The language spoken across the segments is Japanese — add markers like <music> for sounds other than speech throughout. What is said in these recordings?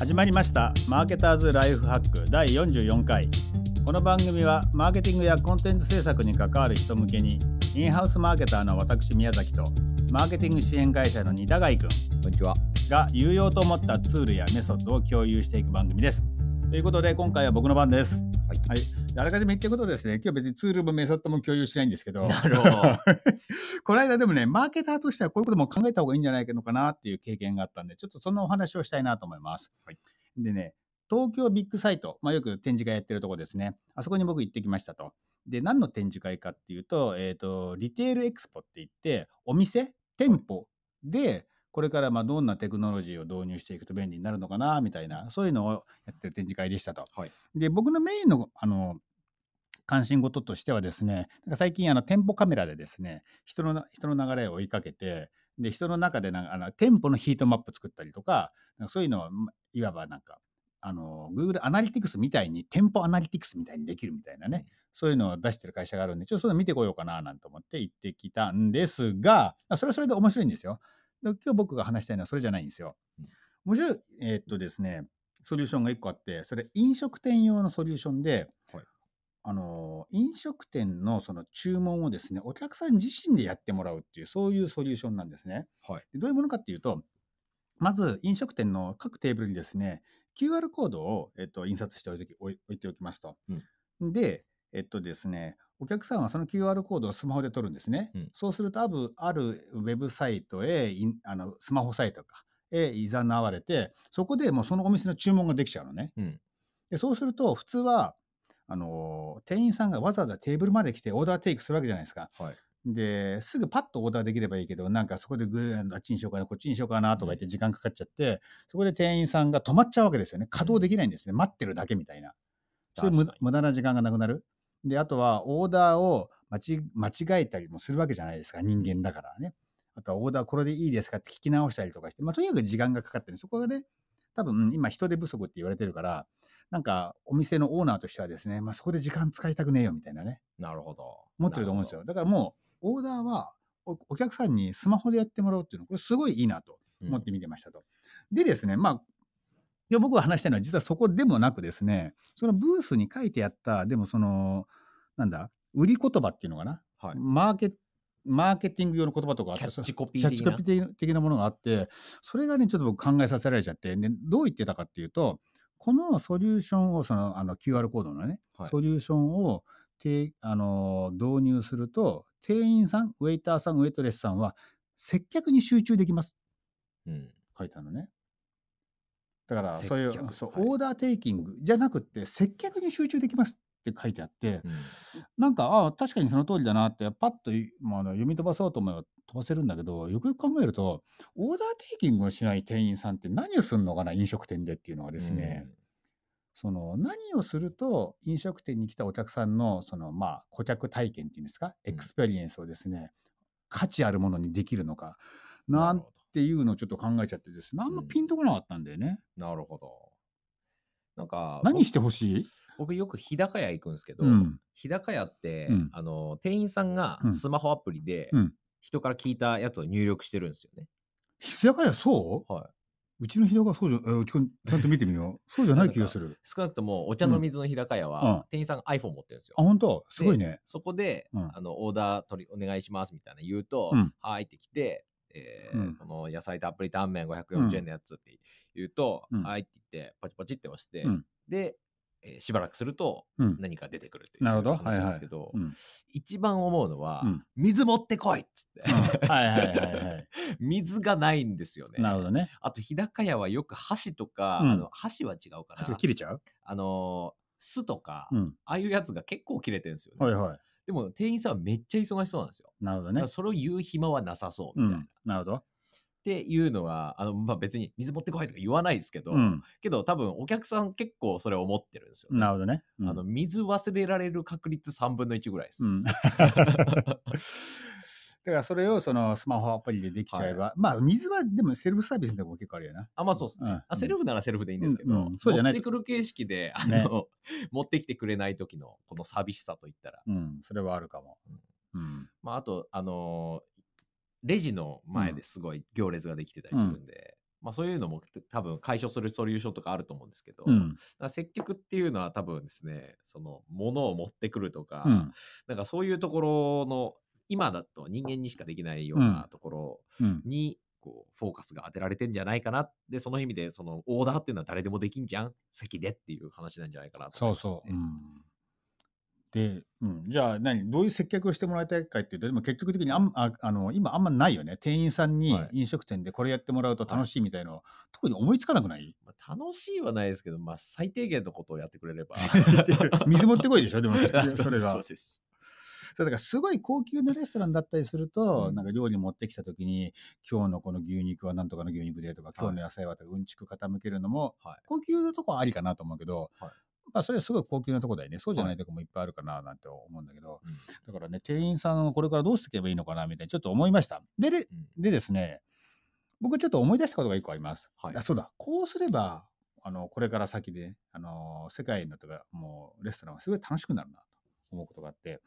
始まりましたマーケターズライフハック第44回この番組はマーケティングやコンテンツ制作に関わる人向けにインハウスマーケターの私宮崎とマーケティング支援会社の二田貝くんこんにちは。が有用と思ったツールやメソッドを共有していく番組ですということで今回は僕の番ですはい。はい、あらかじめ言ってることですね、今日別にツールもメソッドも共有しないんですけど、なるほど。<laughs> この間でもね、マーケターとしてはこういうことも考えた方がいいんじゃないのかなっていう経験があったんで、ちょっとそのお話をしたいなと思います。はいでね、東京ビッグサイト、まあ、よく展示会やってるとこですね、あそこに僕行ってきましたと。で、何の展示会かっていうと、えっ、と、リテールエクスポって言って、お店、店舗で、これからまあどんなテクノロジーを導入していくと便利になるのかなみたいな、そういうのをやってる展示会でしたと。はいで、僕のメインのあの関心事としてはですね、なんか最近あの店舗カメラでですね、人のな人の流れを追いかけて、で人の中でなんかあの店舗のヒートマップ作ったりとか、なんかそういうのをまいわばなんかあの Google アナリティクスみたいに店舗アナリティクスみたいにできるみたいなね、そういうのを出してる会社があるんで、ちょっとそれ見てこようかななんて思って行ってきたんですが、あそれはそれで面白いんですよ。で今日僕が話したいのはそれじゃないんですようん。面白い、えーっとですね、ソリューションが1個あって、それ飲食店用のソリューションで、はいあの飲食店のその注文をですね、お客さん自身でやってもらうっていう、そういうソリューションなんですね。はい。でどういうものかっていうと、まず飲食店の各テーブルにですね、QR コードを、えっと、印刷しておいておきますと。で、えっとですね、お客さんはその QR コードをスマホで取るんですね。うんそうすると、あるあるウェブサイトへ、あのスマホサイトか、へいざなわれて、そこでもうそのお店の注文ができちゃうのね。うん。でそうすると、普通は、あのー店員さんがわざわざテーブルまで来てオーダーテイクするわけじゃないですか。はい。ですぐパッとオーダーできればいいけど、なんかそこでグーあっちにしようかな、こっちにしようかなとか言って時間かかっちゃって、そこで店員さんが止まっちゃうわけですよね。稼働できないんですね。待ってるだけみたいな。そういう無駄な時間がなくなる。で、あとはオーダーを間違えたりもするわけじゃないですか、人間だからね。あとはオーダーこれでいいですかって聞き直したりとかして、まあ、とにかく時間がかかってる。そこがね、多分今人手不足って言われてるから、なんかお店のオーナーとしてはですね、まあ、そこで時間使いたくねえよみたいなね。なるほど。思ってると思うんですよ。だからもう、オーダーはおお客さんにスマホでやってもらうっていうのは、これすごいいいなとな思って見てましたと。でですね、まあ、いや僕が話したいのは実はそこでもなくですね、そのブースに書いてあった、でもその、なんだ、売り言葉っていうのかな、はい。マーケマーケティング用の言葉とかあって、キャッチコピー的なピー的的なものがあって、それがね、ちょっと僕考えさせられちゃって、でどう言ってたかっていうと、このソリューションを、そのあの QR コードのね、はいソリューションをてあの導入すると、店員さん、ウェイターさん、ウェイトレスさんは、接客に集中できます。うん。書いてあるのね。だから、接そういう客。そう、はい。オーダーテイキング。じゃなくって、接客に集中できますって書いてあって、うん。なんか、ああ、確かにその通りだなって、パッとい、まあ、読み飛ばそうと思えば飛ばせるんだけど、よくよく考えると、オーダーテイキングをしない店員さんって何をするのかな、飲食店でっていうのはですね、その何をすると飲食店に来たお客さんのそのまあ顧客体験っていうんですか、エうん。クスペリエンスをですね価値あるものにできるのかうんなんなるほていうのをちょっと考えちゃってですね。あんまうんピンとこなかったんだよね、ど。なるほど。なんか、何してほしい？僕僕よく日高屋行くんですけど、うん。日高屋って、うん。あの、店員さんがうん。スマホアプリでうん。人から聞いたやつを入力してるんですよね。日高屋そう？はい。うちの日高屋そうじゃえうちちゃんと見てみよう。<laughs> そうじゃない気がする。少なくともお茶の水の日高屋は、うん。店員さんが iPhone 持ってるんですよ。あ。本当？すごいね。そこで、うん。あのオーダー取りお願いしますみたいな言うと、うん。はいって来て、えーうん。この野菜たっぷりタンメン540円のやつって言うと、うん。はいって言って、パチパチって押して、うん。で、えーしばらくするとうん。何か出てくるっていうなるほど。話なんですけど、うん。一番思うのは、うん。水持ってこいっつって、うん。はいはいはいはい。<laughs> 水がないんですよね。なるほどね。あと日高屋はよく箸とか、うん。あの箸は違うかな。箸が。切れちゃう？あのー酢とか、うん。ああいうやつが結構切れてるんですよね。はいはいでも店員さんはめっちゃ忙しそうなんですよ。なるほどねそれを言う暇はなさそううんみたいな。っなるほどていうのが、あのまあ、別に水持ってこいとか言わないですけど、うんけど多分お客さん結構それ思ってるんですよ、ね。なるほどねうんあの水忘れられる確率3分の1ぐらいです。うん <laughs> だからそれをそのスマホアプリでできちゃえば、まあ水はでもセルフサービスのとこも結構あるよな。あまあそうですね、うんあ。セルフならセルフでいいんですけど、うんうんそうじゃないと持ってくる形式であの、ね <laughs> 持ってきてくれない時のこの寂しさといったら。うん、それはあるかも。うん。まあ、あと、あのーレジの前ですごい行列ができてたりするんで、まあそういうのも多分解消するソリューションとかあると思うんですけど、うん。接客っていうのは多分ですね、その物を持ってくるとか、うん。なんかそういうところの、今だと人間にしかできないようなところうん。に、こう、フォーカスが当てられてんじゃないかな。で、その意味で、そのオーダーっていうのは誰でもできんじゃん席でっていう話なんじゃないかなとそう。そう。うん。で、うん、じゃあ何？どういう接客をしてもらいたいかっていうとでも結局的にあんああの今あんまないよね店員さんにはい飲食店でこれやってもらうと楽しいみたいの、特に思いつかなくない？まあ、楽しいはないですけど、まあ最低限のことをやってくれれば。水持ってこいでしょでもそれが <laughs> そうです。そうだからすごい高級なレストランだったりすると、うん。なんか料理持ってきた時に今日のこの牛肉はなんとかの牛肉でとか今日の野菜はとかうんちく傾けるのも、はい。高級なとこはありかなと思うけど、はい。まあそれはすごい高級なとこだよね。そうじゃないとこもいっぱいあるかななんて思うんだけど、うん。だからね店員さんをこれからどうしていけばいいのかなみたいなちょっと思いました。ででうん。でですね僕ちょっと思い出したことが一個あります、はい。あそうだ。こうすればあのこれから先で、あの世界のとかもうレストランはすごい楽しくなるな。と思うことがあって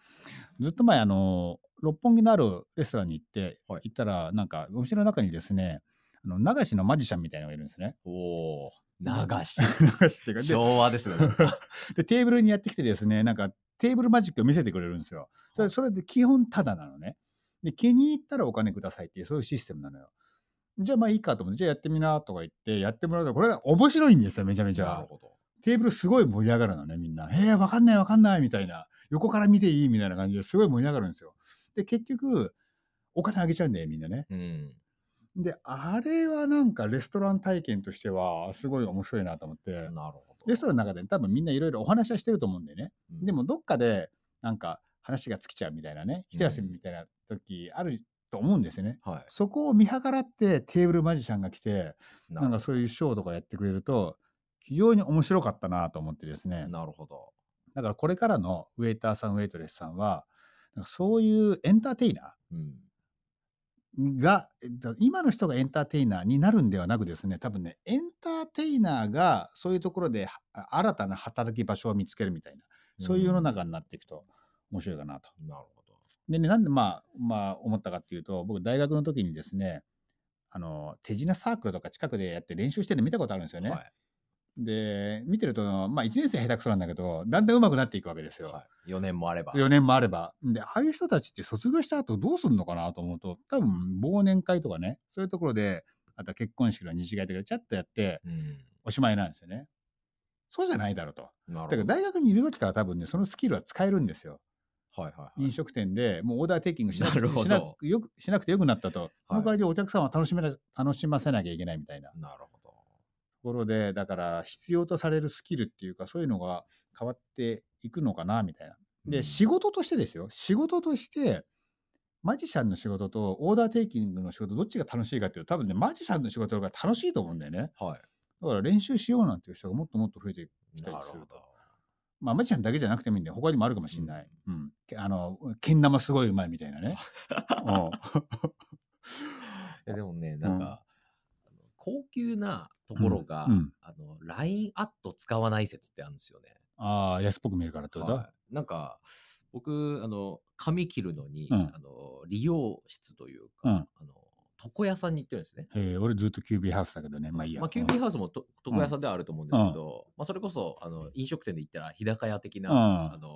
ずっと前あの六本木のあるレストランに行って、はい行ったらなんかお店の中にですねあの流しのマジシャンみたいなのがいるんですね。おお、流し。<laughs> 流しっていうかで昭和ですね。<laughs> でテーブルにやってきてですねなんかテーブルマジックを見せてくれるんですよ。それそれで基本タダなのね。で気に入ったらお金くださいっていうそういうシステムなのよ。じゃあまあいいかと思ってじゃあやってみなとか言ってやってもらうとこれが面白いんですよめちゃめちゃ。テーブルすごい盛り上がるのねみんな。えー、わかんないわかんないみたいな横から見ていいみたいな感じですごい盛り上がるんですよ。で結局お金あげちゃうんだよみんなね。うん。であれはなんかレストラン体験としてはすごい面白いなと思って。なるほど。レストランの中で多分みんないろいろお話はしてると思うんだよね。うんでもどっかでなんか話が尽きちゃうみたいなね、一休みみたいな時あると思うんですよね。はい。そこを見計らってテーブルマジシャンが来て、ななんかそういうショーとかやってくれると、非常に面白かったなと思ってですね。なるほど。だからこれからのウェイターさん、ウェイトレスさんは、なんかそういうエンターテイナうん。ーが、えっと今の人がエンターテイナーになるんではなくですね、多分ね、エンターテイナーがそういうところでは新たな働き場所を見つけるみたいな、そういう世の中になっていくと面白いかなと。なるほど。でね、なんでまあ、まあ、思ったかっていうと、僕、大学の時にですね、あの、手品サークルとか近くでやって練習してるの見たことあるんですよね。はい。で、見てると、まあ、1年生下手くそなんだけど、だんだん上手くなっていくわけですよ。はい、4年もあれば。4年もあれば。で、ああいう人たちって卒業した後どうすんのかなと思うと、多分忘年会とかね、そういうところで、あとは結婚式の二次会とかでちゃっとやって、うん。おしまいなんですよね。そうじゃないだろうと。だから。大学にいる時から多分ね、そのスキルは使えるんですよ。はいはいはい。飲食店でもうオーダーテイキングしなくてしなくよくしなくてよくなったと、その代わりにお客さんは楽しめな楽しませなきゃいけないみたいなとなるほど。ころで、だから必要とされるスキルっていうか、そういうのが変わっていくのかなみたいな。で、うん仕事としてですよ、仕事として、マジシャンの仕事とオーダーテイキングの仕事、どっちが楽しいかっていうと、多分ね、マジシャンの仕事の方が楽しいと思うんだよね。はい。だから練習しようなんていう人がもっともっと増えてきたりすると。まあ、マジシャンだけじゃなくてもいいんだよ。他にもあるかもしれない。うん。けあの、けん玉すごいうまいみたいなね。<laughs> うんいやでもね、なんか、あの高級なところが、うん。うん。あの、LINE アット使わない説ってあるんですよね。ああ、安っぽく見えるからってこと、はい、なんか、僕、あの、髪切るのに、うん。あの、理容室というか、うん。あの、床屋さんに行ってるんですね。えー俺ずっとキュービーハウスだけどね。まあいいや。まあ、キュービーハウスもと床屋さんではあると思うんですけど、まあ、それこそあの飲食店で言ったら日高屋的な、うん。あの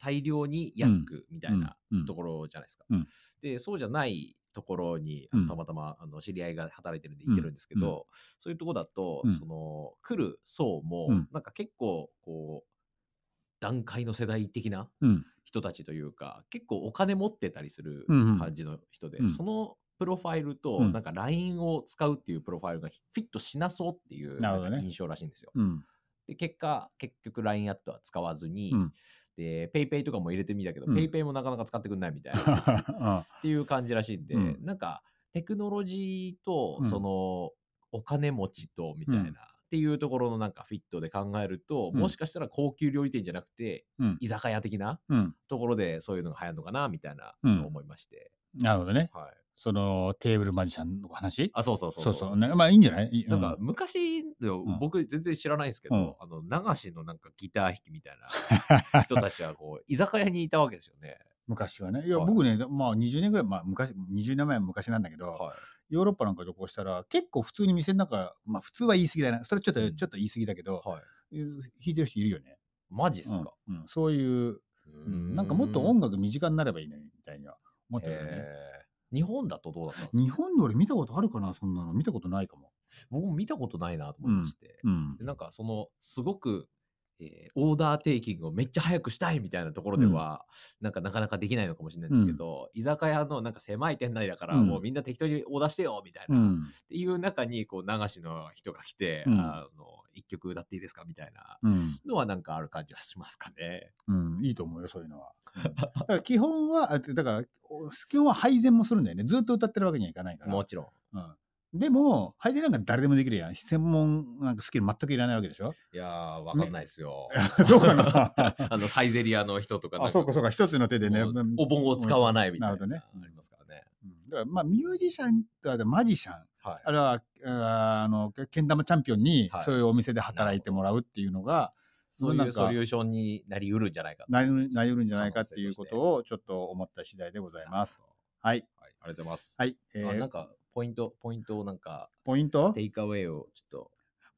大量に安くみたいなところじゃないですか。うん。でそうじゃないところにたまたまあの知り合いが働いてるんで行ってるんですけど、うん。うそういうとこだと、うん。その来る層も、うん。なんか結構こう段階の世代的なうん。人たちというか結構お金持ってたりする感じの人で、うん。そのプロファイルと、うん。なんか LINE を使うっていうプロファイルがフィットしなそうっていう印象らしいんですよ。うん。で結果結局 LINE アットは使わずに、うんで PayPay とかも入れてみたけど、うん。PayPay もなかなか使ってくんないみたいな。<laughs> っあていう感じらしいんで、うん。なんかテクノロジーとうん。そのお金持ちとみたいな、うん。っていうところのなんかフィットで考えると、うん。もしかしたら高級料理店じゃなくてうん。居酒屋的なうん。ところでそういうのが流行るのかなみたいな思いまして、なるほどね。はい、そのテーブルマジシャンの話？あそうそうそうそう。そうね。まあいいんじゃない？なんかうん。昔僕全然知らないですけど、うん。あの流しのなんかギター弾きみたいな <laughs> 人たちはこう居酒屋にいたわけですよね。昔はね。いや、はい。僕ね、まあ20年ぐらい、まあ昔、20年前は昔なんだけど、はい。ヨーロッパなんか旅行したら結構普通に店の中まあ普通は言い過ぎだな。それちょっと、うん。ちょっと言い過ぎだけど、はい。弾いてる人いるよね、マジっすか？うんうん。そういう、うん。なんかもっと音楽身近になればいいのにみたいには思ってるよね日本だとどうだったんですか？日本で俺見たことあるかなそんなの。見たことないかも、僕も見たことないなと思いまして。うん。でなんかそのすごく、えーオーダーテイキングをめっちゃ早くしたいみたいなところでは、なんかなかなかできないのかもしれないんですけど、居酒屋のなんか狭い店内だから、うんもうみんな適当にオーダーしてよみたいな、っうんていう中にこう流しの人が来て、うんあの一曲歌っていいですかみたいなうんのはなんかある感じはしますかね。<laughs> うん、いいと思うよ、そういうのは。うん <laughs> だから基本は、あだから、お基本は配膳もするんだよね。ずっと歌ってるわけにはいかないから。もちろん。うん、でも、配膳なんか誰でもできるやん。専門なんかスキル全くいらないわけでしょ？いやー、わかんないですよ。<laughs> そうかな <laughs> あのサイゼリアの人とかあ、そうかそうか、一つの手でね。お盆を使わないみたいななるほどねありますからね。うんだから、まあ、ミュージシャンとマジシャン、はいあれは、ああの、けん玉チャンピオンにはい、そういうお店で働いてもらうっていうのが、そうないうソリューションになりうるんじゃないかとなりなりうるんじゃないかっていうことを、ちょっと思った次第でございます。。はい。はい、ありがとうございます。はい。えーあなんか、ポイント、ポイントをなんか、ポイント？テイクアウェイをちょっと、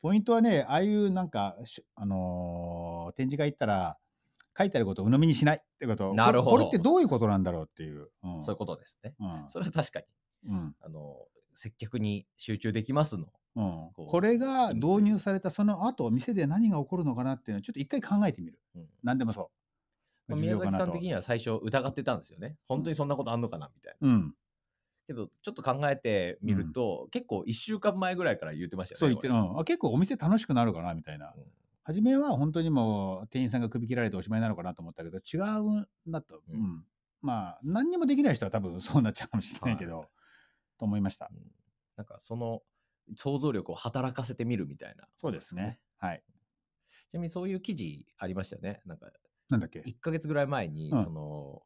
ポイントはね、ああいうなんか、しあのー展示会行ったら、書いてあることを鵜呑みにしないってこと。なるほどこれこれってどういうことなんだろうっていう。うんそういうことですね。うんそれは確かに、うんあの、接客に集中できますの。うんこうこれが導入されたその後、店で何が起こるのかなっていうのをちょっと一回考えてみる。うん何でもそう。まあ宮崎さん的には最初疑ってたんですよね。本当にそんなことあんのかなみたいな。うん。けど、ちょっと考えてみると、結構1週間前ぐらいから言ってましたよね。そう言ってる。結構お店楽しくなるかなみたいなれ。うん初めは本当にもう店員さんが首切られておしまいなのかなと思ったけど、違うんだと。うんうん。まあ、何にもできない人は多分そうなっちゃうかもしれないけど、はいと思いました。うんなんかその想像力を働かせてみるみたいな。そうですね。。はい。ちなみにそういう記事ありましたよね。なんかなんだっけ？1ヶ月ぐらい前に、うんその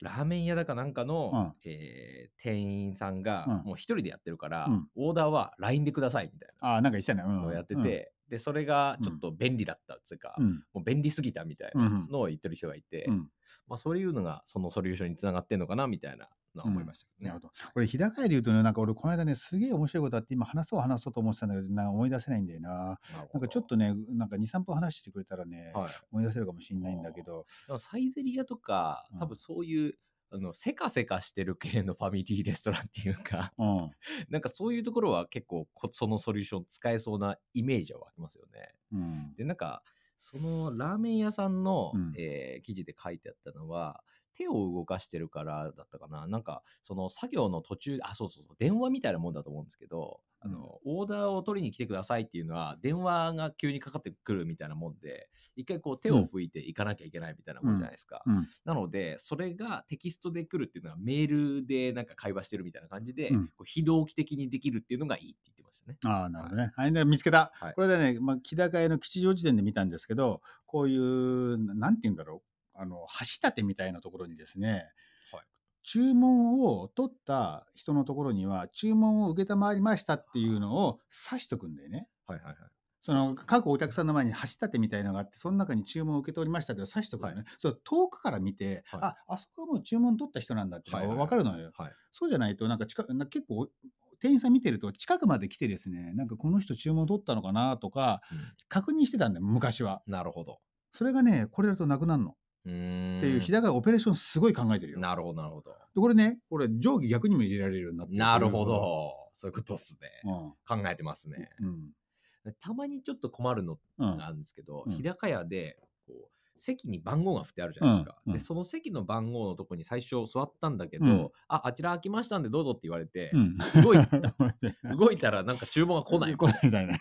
ラーメン屋だかなんかの、えー店員さんがうんもう一人でやってるから、うんオーダーは LINE でくださいみたいああ、なんか言ってたね。うん。なのをやってて、でそれがちょっと便利だったっていうか、うん、うん。もう便利すぎたみたいなのを言ってる人がいて、うん。まあ、そういうのがそのソリューションにつながってんのかなみたいなのは思いましたけどね。なるほど。俺、日高屋で言うとね、なんか俺、この間ね、すげえ面白いことあって、今話そう話そうと思ってたんだけど、なんか思い出せないんだよな。なるなんかちょっとね、なんか2、3分話してくれたらね、はい、思い出せるかもしれないんだけど、サイゼリヤとかうん多分そういう、あのせかせかしてる系のファミリーレストランっていうかうん。<laughs> なんかそういうところは結構こそのソリューション使えそうなイメージは湧きますよね。うん。でなんかそのラーメン屋さんの、うんえー記事で書いてあったのは手を動かしてるからだったかな。なんかその作業の途中あそうそうそう電話みたいなもんだと思うんですけど、あのオーダーを取りに来てくださいっていうのは電話が急にかかってくるみたいなもんで一回こう手を拭いていかなきゃいけないみたいなもんじゃないですか、うん。なのでそれがテキストで来るっていうのはメールでなんか会話してるみたいな感じで、うん。こう非同期的にできるっていうのがいいって言ってましたね。ああ、なるほどね。はい、で見つけた。はい。これでね、まあ、木高屋の吉祥寺店で見たんですけど、こういう、ななんて言うんだろう、あの、橋立てみたいなところにですね、はい注文を取った人のところには、注文を承りましたっていうのを指しとくんだよね。はいはいはい。その各お客さんの前に橋立てみたいのがあって、その中に注文を受け取りましたっていうのを指しとくのね。そう遠くから見て、はいあ、あそこはもう注文取った人なんだって分かるのよ。はい。そうじゃないと、なんか近く、なんか結構、店員さん見てると近くまで来てですね、なんかこの人注文取ったのかなとか、うん確認してたんだよ、昔は。なるほど。それがね、これだとなくなるの。っていう、日高屋オペレーションすごい考えてるよ。なるほど、なるほど。でこれね、これ上下逆にも入れられるようになってなるほ。ど。そういうことっすね。うん。考えてますね。うん。たまにちょっと困るのうん。があるんですけど、うん日高屋で、席に番号が振ってあるじゃないですか。うんうんで、その席の番号のとこに最初座ったんだけど、うんあ、あちら空きましたんでどうぞって言われて、うん。動いた。<laughs> 動いたらなんか注文が来ない。来ないみたいな。っ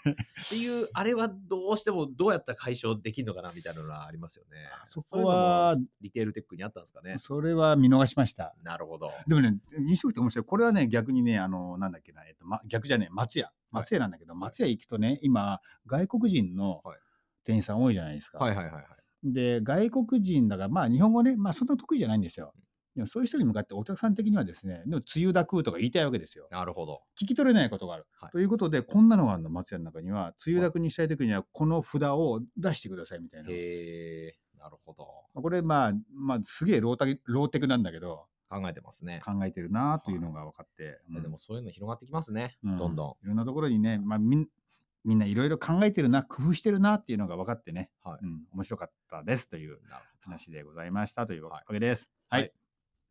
ていう、あれはどうしてもどうやったら解消できるのかなみたいなのがありますよね。そこはリテールテックにあったんですかね。それは見逃しました。なるほど。でもね、飲食って面白い。これはね、逆にね、あの、なんだっけな、えっと、ま、逆じゃねえ、松屋。松屋なんだけど、松屋行くとね、今、外国人のはい店員さん多いじゃないですか。はいはいはいはい。で、外国人だから、まあ、日本語ね、まあ、そんな得意じゃないんですよ。でも、そういう人に向かって、お客さん的にはですね、でも、つゆだくとか言いたいわけですよ。なるほど。聞き取れないことがある。はいということで、こんなのがあるの、松屋の中には、つゆだくにしたいときには、この札を出してくださいみたいな。へえ、なるほど。これ、まあ、まあ、すげえロータローテクなんだけど、考えてますね。考えてるなというのが分かって、うんでもそういうの広がってきますね、うんどんどいろんなところにね、まあ、みんないろいろ考えてるな工夫してるなっていうのが分かってね、はいうん、面白かったですという。話でございましたというわはいけです。はいはい。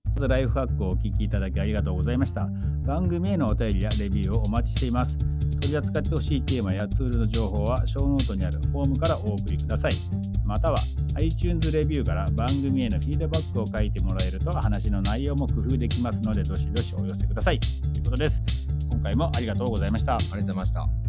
まずライフハックをお聞きいただきありがとうございました。番組へのお便りやレビューをお待ちしています。取り扱ってほしいテーマやツールの情報は、ショーノートにあるフォームからお送りください。または、iTunes レビューから番組へのフィードバックを書いてもらえると、話の内容も工夫できますので、どしどしお寄せください。ということです。今回もありがとうございました。ありがとうございました。